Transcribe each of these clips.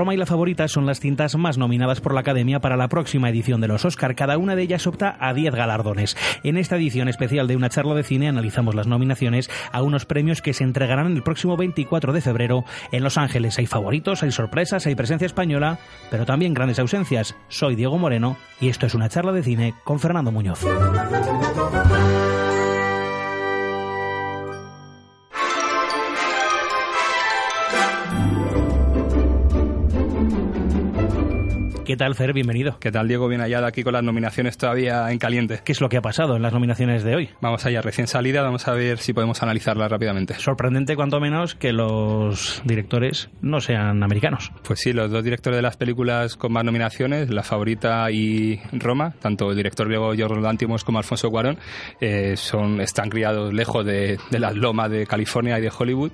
Roma y la favorita son las cintas más nominadas por la Academia para la próxima edición de los Oscar. Cada una de ellas opta a 10 galardones. En esta edición especial de una charla de cine analizamos las nominaciones a unos premios que se entregarán el próximo 24 de febrero en Los Ángeles. Hay favoritos, hay sorpresas, hay presencia española, pero también grandes ausencias. Soy Diego Moreno y esto es una charla de cine con Fernando Muñoz. ¿Qué tal, Fer? Bienvenido. ¿Qué tal, Diego? Bien hallado aquí con las nominaciones todavía en caliente. ¿Qué es lo que ha pasado en las nominaciones de hoy? Vamos allá, recién salida, vamos a ver si podemos analizarlas rápidamente. Sorprendente, cuanto menos, que los directores no sean americanos. Pues sí, los dos directores de las películas con más nominaciones, La Favorita y Roma, tanto el director griego Yorgos Lantimos como Alfonso Cuarón, eh, son, están criados lejos de, de las lomas de California y de Hollywood.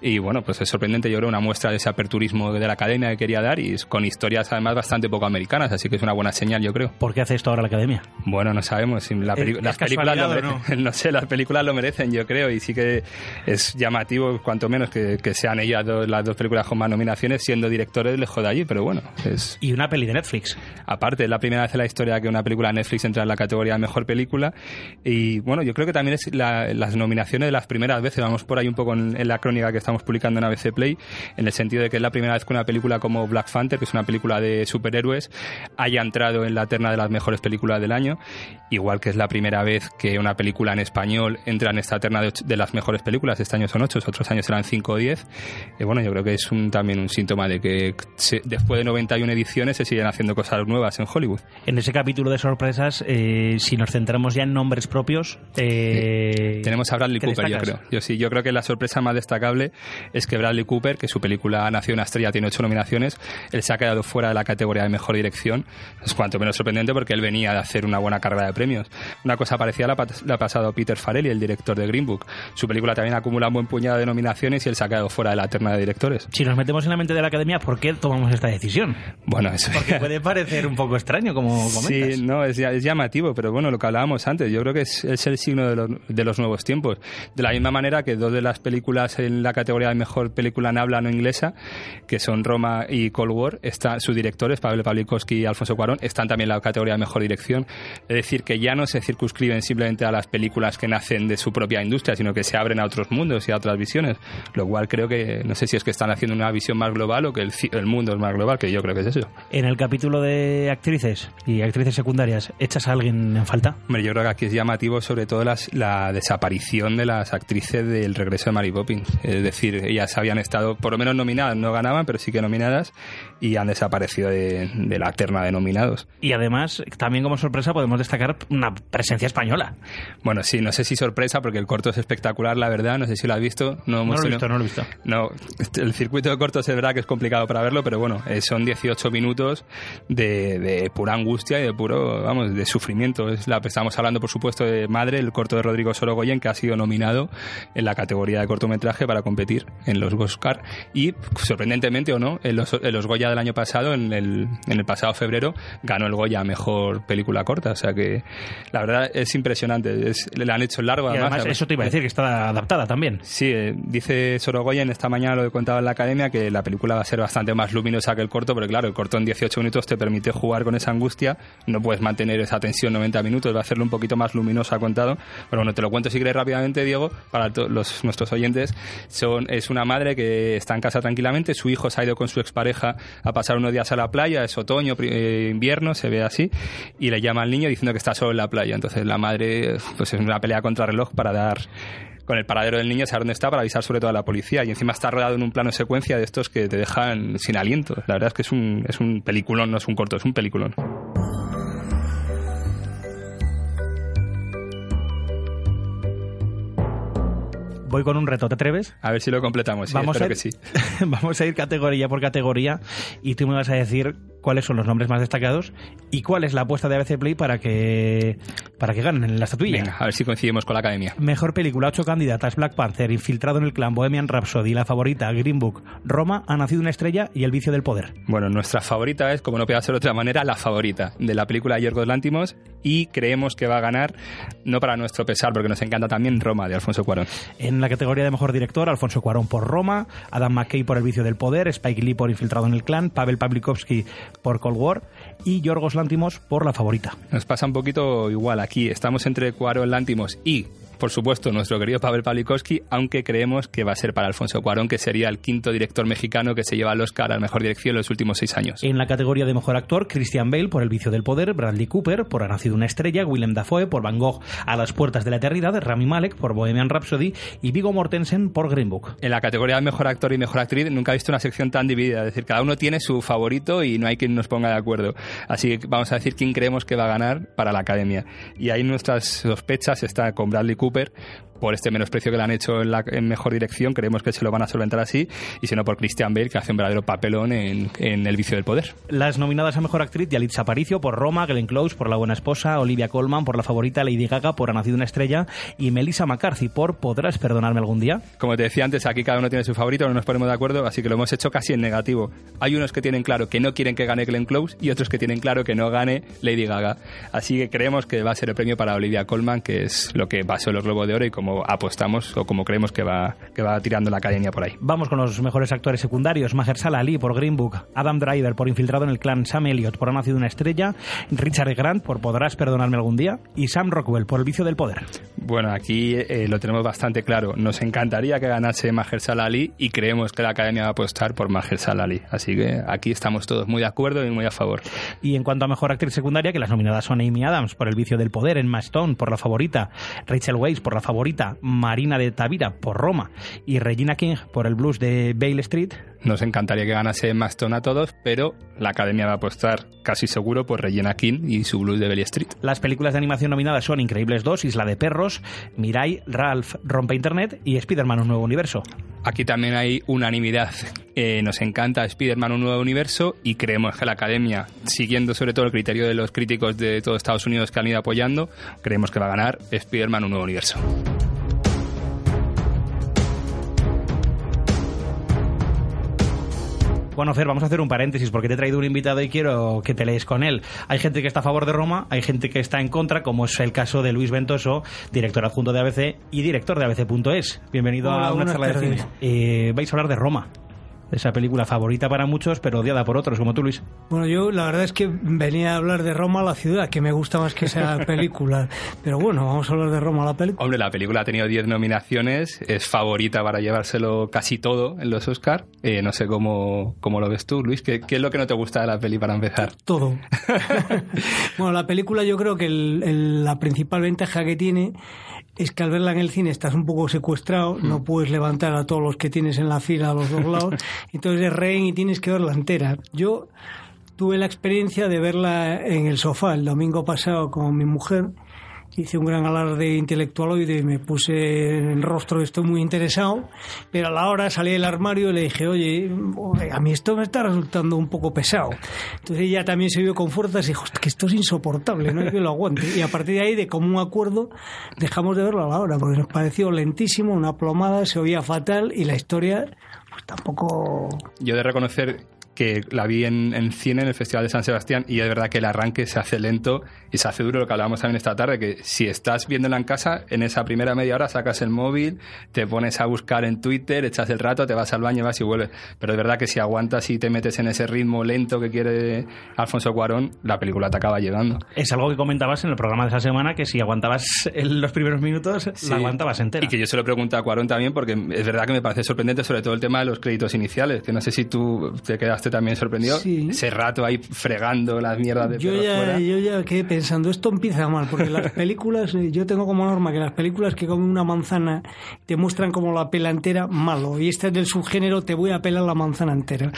Y bueno, pues es sorprendente, yo creo, una muestra de ese aperturismo de la academia que quería dar y con historias además bastante poco americanas, así que es una buena señal, yo creo. ¿Por qué hace esto ahora la academia? Bueno, no sabemos. la ¿Es las películas lo merecen. No? sé, las películas lo merecen, yo creo, y sí que es llamativo, cuanto menos, que, que sean ellas dos, las dos películas con más nominaciones, siendo directores lejos de allí, pero bueno, es. Y una peli de Netflix. Aparte, es la primera vez en la historia que una película de Netflix entra en la categoría de mejor película. Y bueno, yo creo que también es la- las nominaciones de las primeras veces. Vamos por ahí un poco en, en la crónica que estamos publicando en ABC Play, en el sentido de que es la primera vez que una película como Black Panther, que es una película de superhéroes, haya entrado en la terna de las mejores películas del año. Igual que es la primera vez que una película en español entra en esta terna de, de las mejores películas. Este año son ocho, otros años serán cinco o diez. Bueno, yo creo que es un, también un síntoma de que se- después de 91 ediciones se siguen haciendo cosas nuevas en Hollywood. En ese capítulo de sorpresas, eh, si nos centramos ya en nombres propios, eh, Tenemos a Bradley ¿qué Cooper, yo destacas? creo. Yo sí, yo creo que la sorpresa más destacable es que Bradley Cooper, que su película Nació una estrella tiene ocho nominaciones, él se ha quedado fuera de la categoría de mejor dirección. Es cuanto menos sorprendente porque él venía de hacer una buena carrera de premios. Una cosa parecida la, la ha pasado Peter Farrelly, el director de Green Book. Su película también acumula un buen puñado de nominaciones y él se ha quedado fuera de la terna de directores. Si nos metemos en la mente de la academia, ¿por qué tomamos esta decisión? Bueno, eso Porque puede parecer un poco extraño, como comentas. Sí, no, es, es llamativo, pero bueno, lo que hablábamos antes, yo creo que es, es el signo de los, de los nuevos tiempos. De la misma manera que dos de las películas en la categoría de mejor película en habla no inglesa, que son Roma y Cold War, está, sus directores, Pablo Pawlikowski y Alfonso Cuarón, están también en la categoría de mejor dirección. Es decir, que ya no se circunscriben simplemente a las películas que nacen de su propia industria, sino que se abren a otros mundos y a otras visiones. Lo cual creo que, no sé si es que están haciendo una visión más global o que el, el mundo es más global, que yo creo que es eso. En el capítulo de actrices y actrices secundarias, ¿echas a alguien en falta? Hombre, yo creo que aquí es llamativo sobre todo las- la desaparición de las actrices del regreso de Mary Poppins. Es decir, ellas habían estado por lo menos nominadas, no ganaban, pero sí que nominadas, y han desaparecido de, de la terna de nominados. Y además, también como sorpresa, podemos destacar una presencia española. Bueno, sí, no sé si sorpresa, porque el corto es espectacular, la verdad, no sé si lo has visto. No, No hemos lo he visto, no lo he visto. No, este, el circuito de cortos es verdad que es complicado para verlo, pero bueno, eh, son 18 minutos de, de pura angustia y de puro, vamos, de sufrimiento. Es la, estamos hablando, por supuesto, de Madre, el corto de Rodrigo Sorogoyen, que ha sido nominado en la categoría de cortometraje para competir en los Oscar. Y, sorprendentemente o no, en los, en los Goya del año pasado, en el, en el pasado febrero, ganó el Goya a Mejor Película Corta. O sea que, la verdad, es impresionante. Es, le han hecho largo, Y además, eso te iba a decir, que está adaptada también. Sí, eh, dice Sorogoyen esta mañana lo que contaba en la academia que la película va a ser bastante más luminosa que el corto, pero claro, el corto en 18 minutos te permite jugar con esa angustia, no puedes mantener esa tensión 90 minutos, va a hacerlo un poquito más luminosa contado. Pero bueno, te lo cuento si quieres rápidamente, Diego, para los, nuestros oyentes. Son, es una madre que está en casa tranquilamente, su hijo se ha ido con su expareja a pasar unos días a la playa, es otoño, eh, invierno, se ve así, y le llama al niño diciendo que está solo en la playa. Entonces la madre, pues es una pelea contra reloj para dar con el paradero del niño, saber dónde está para avisar sobre todo a la policía. Y encima está rodado en un plano secuencia de estos que te dejan sin aliento. La verdad es que es un, es un peliculón, no es un corto, es un peliculón. Voy con un reto, ¿te atreves? A ver si lo completamos. Sí, Vamos a que ir- sí. Vamos a ir categoría por categoría y tú me vas a decir cuáles son los nombres más destacados y cuál es la apuesta de ABC Play para que para que ganen en la estatuilla. Venga, a ver si coincidimos con la academia. Mejor película, ocho candidatas, Black Panther, Infiltrado en el clan, Bohemian Rhapsody, La Favorita, Green Book, Roma, Ha nacido una estrella y El vicio del poder. Bueno, nuestra favorita es, como no puede ser de otra manera, la favorita de la película de Yorgos Lántimos y creemos que va a ganar, no para nuestro pesar, porque nos encanta también Roma de Alfonso Cuarón. En la categoría de mejor director, Alfonso Cuarón por Roma, Adam McKay por El vicio del poder, Spike Lee por Infiltrado en el clan, Pavel Pavlikovsky por Cold War y Yorgos Lántimos por La Favorita. Nos pasa un poquito igual aquí, estamos entre Cuarón, Lántimos y por supuesto, nuestro querido Pavel Pawlikowski, aunque creemos que va a ser para Alfonso Cuarón, que sería el quinto director mexicano que se lleva el Oscar a la mejor dirección en los últimos seis años. En la categoría de mejor actor, Christian Bale por El vicio del poder, Bradley Cooper por Ha nacido una estrella, Willem Dafoe por Van Gogh a las puertas de la eternidad, Rami Malek por Bohemian Rhapsody y Vigo Mortensen por Green Book. En la categoría de mejor actor y mejor actriz nunca he visto una sección tan dividida, es decir, cada uno tiene su favorito y no hay quien nos ponga de acuerdo. Así que vamos a decir quién creemos que va a ganar para la academia. Y ahí nuestras sospechas está con Bradley Cooper por este menosprecio que le han hecho en la mejor dirección, creemos que se lo van a solventar así, y si no por Christian Bale, que hace un verdadero papelón en, El vicio del poder. Las nominadas a mejor actriz, Yalitza Aparicio por Roma, Glenn Close por La buena esposa, Olivia Colman por La favorita, Lady Gaga por Ha nacido una estrella y Melissa McCarthy por Podrás perdonarme algún día. Como te decía antes, aquí cada uno tiene su favorito, no nos ponemos de acuerdo, así que lo hemos hecho casi en negativo. Hay unos que tienen claro que no quieren que gane Glenn Close y otros que tienen claro que no gane Lady Gaga. Así que creemos que va a ser el premio para Olivia Colman, que es lo que pasó los Globos de Oro y como apostamos o como creemos que va, que va tirando la academia por ahí. Vamos con los mejores actores secundarios. Mahershala Ali por Green Book, Adam Driver por Infiltrado en el Clan, Sam Elliott por Ha nacido una estrella, Richard Grant por Podrás perdonarme algún día y Sam Rockwell por El vicio del poder. Bueno, aquí eh, lo tenemos bastante claro. Nos encantaría que ganase Mahershala Ali y creemos que la academia va a apostar por Mahershala Ali. Así que aquí estamos todos muy de acuerdo y muy a favor. Y en cuanto a mejor actriz secundaria, que las nominadas son Amy Adams por El vicio del poder, Emma Stone por La favorita, Rachel Por La favorita, Marina de Tavira por Roma y Regina King por el blues de Bale Street. Nos encantaría que ganase Maston a todos, pero la academia va a apostar casi seguro por Regina King y su blues de Bale Street. Las películas de animación nominadas son Increíbles 2, Isla de Perros, Mirai, Ralph, Rompe Internet y Spider-Man Un Nuevo Universo. Aquí también hay unanimidad. Eh, nos encanta Spider-Man Un Nuevo Universo y creemos que la academia, siguiendo sobre todo el criterio de los críticos de todo Estados Unidos que han ido apoyando, creemos que va a ganar Spider-Man Un Nuevo Universo. Vamos a hacer un paréntesis porque te he traído un invitado y quiero que te lees con él. Hay gente que está a favor de Roma, hay gente que está en contra, como es el caso de Luis Ventoso, director adjunto de ABC y director de ABC.es. Bienvenido a una charla de cine. Eh, vais a hablar de Roma esa película favorita para muchos, pero odiada por otros, como tú, Luis. Bueno, yo la verdad es que venía a hablar de Roma, la ciudad, que me gusta más que esa película. Pero bueno, vamos a hablar de Roma, la película. Hombre, la película ha tenido 10 nominaciones, es favorita para llevárselo casi todo en los Oscar. Eh, no sé cómo, cómo, lo ves tú, Luis. ¿Qué, ¿Qué, es lo que no te gusta de la peli para empezar? Todo. bueno, la película yo creo que la principal ventaja que tiene es que al verla en el cine estás un poco secuestrado, no mm. puedes levantar a todos los que tienes en la fila a los dos lados, entonces es rehén y tienes que verla entera. Yo tuve la experiencia de verla en el sofá el domingo pasado con mi mujer hice un gran alarde intelectual y me puse en rostro, estoy muy interesado, pero a la hora salí del armario y le dije, oye, a mí esto me está resultando un poco pesado. Entonces ella también se vio con fuerzas y dijo, que esto es insoportable, no hay que lo aguante. Y a partir de ahí, de común acuerdo, dejamos de verlo a la hora, porque nos pareció lentísimo, una plomada, se oía fatal y la historia pues tampoco... Yo de reconocer que la vi en, en, cine en el Festival de San Sebastián y es verdad que el arranque se hace lento y se hace duro, lo que hablábamos también esta tarde, que si estás viéndola en casa, en esa primera media hora sacas el móvil, te pones a buscar en Twitter, echas el rato, te vas al baño, vas y vuelves. Pero es verdad que si aguantas y te metes en ese ritmo lento que quiere Alfonso Cuarón, la película te acaba llegando. Es algo que comentabas en el programa de esa semana, que si aguantabas en los primeros minutos, la aguantabas entera. Y que yo se lo pregunto a Cuarón también, porque es verdad que me parece sorprendente, sobre todo el tema de los créditos iniciales, que no sé si tú te quedaste también sorprendido. Ese rato ahí fregando las mierdas de yo ya, Yo ya quedé pensando, esto empieza mal, porque las películas, eh, yo tengo como norma que las películas que comen una manzana te muestran como la pela entera, malo. Y este es del subgénero, te voy a pelar la manzana entera.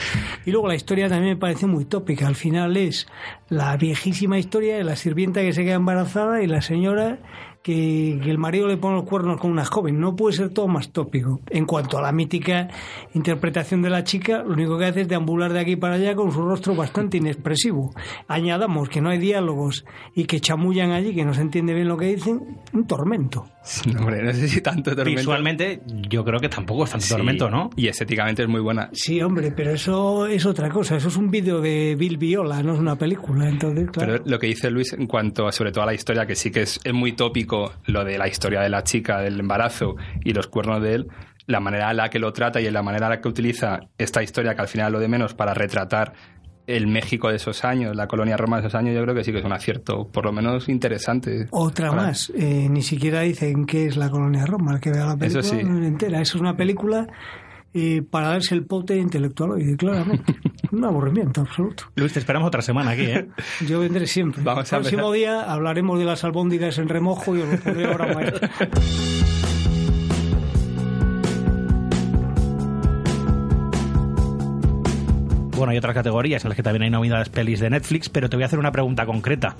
Y luego la historia también me parece muy tópica. Al final es la viejísima historia de la sirvienta que se queda embarazada y la señora que, el marido le pone los cuernos con una joven. No puede ser todo más tópico. En cuanto a la mítica interpretación de la chica, lo único que hace es deambular de aquí para allá con su rostro bastante inexpresivo. Añadamos que no hay diálogos y que chamullan allí, que no se entiende bien lo que dicen, un tormento. hombre, no sé si tanto tormento. Visualmente, yo creo que tampoco es tanto tormento, ¿no? Y estéticamente es muy buena. Sí, hombre, pero eso es otra cosa. Eso es un vídeo de Bill Viola, no es una película. Entonces, claro. Pero lo que dice Luis en cuanto, sobre todo a la historia, que sí que es, es muy tópico lo de la historia de la chica, del embarazo y los cuernos de él, la manera en la que lo trata y en la manera en la que utiliza esta historia, que al final lo de menos, para retratar el México de esos años, la colonia Roma de esos años, yo creo que sí que es un acierto, por lo menos interesante. Otra más, eh, ni siquiera dicen qué es la colonia Roma, el que vea la película Eso sí. entera. Eso es una película eh, para darse el pote intelectual hoy, claramente. un aburrimiento absoluto. Luis, te esperamos otra semana aquí, ¿eh? Yo vendré siempre. Vamos el próximo día hablaremos de las albóndigas en remojo y os lo pondré ahora. Bueno, hay otras categorías en las que también hay nominadas pelis de Netflix, pero te voy a hacer una pregunta concreta.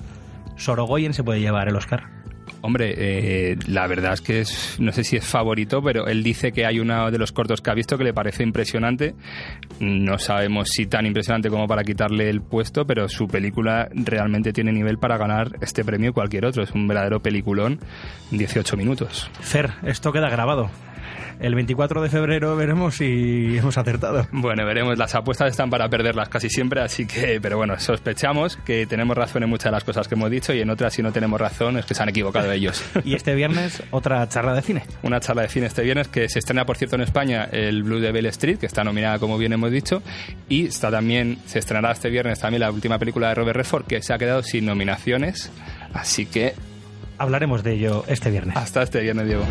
¿Sorogoyen se puede llevar el Oscar? Hombre, eh, la verdad es que es, no sé si es favorito, pero él dice que hay uno de los cortos que ha visto que le parece impresionante. No sabemos si tan impresionante como para quitarle el puesto, pero su película realmente tiene nivel para ganar este premio y cualquier otro. Es un verdadero peliculón, 18 minutos. Fer, esto queda grabado. El 24 de febrero veremos si hemos acertado. Bueno, veremos. Las apuestas están para perderlas casi siempre, así que, pero bueno, sospechamos que tenemos razón en muchas de las cosas que hemos dicho y en otras, si no tenemos razón, es que se han equivocado ellos. y este viernes, otra charla de cine. Una charla de cine este viernes que se estrena, por cierto, en España, el Blue Devil Street, que está nominada, como bien hemos dicho, y está también, se estrenará este viernes también la última película de Robert Redford, que se ha quedado sin nominaciones, así que. Hablaremos de ello este viernes. Hasta este viernes, Diego.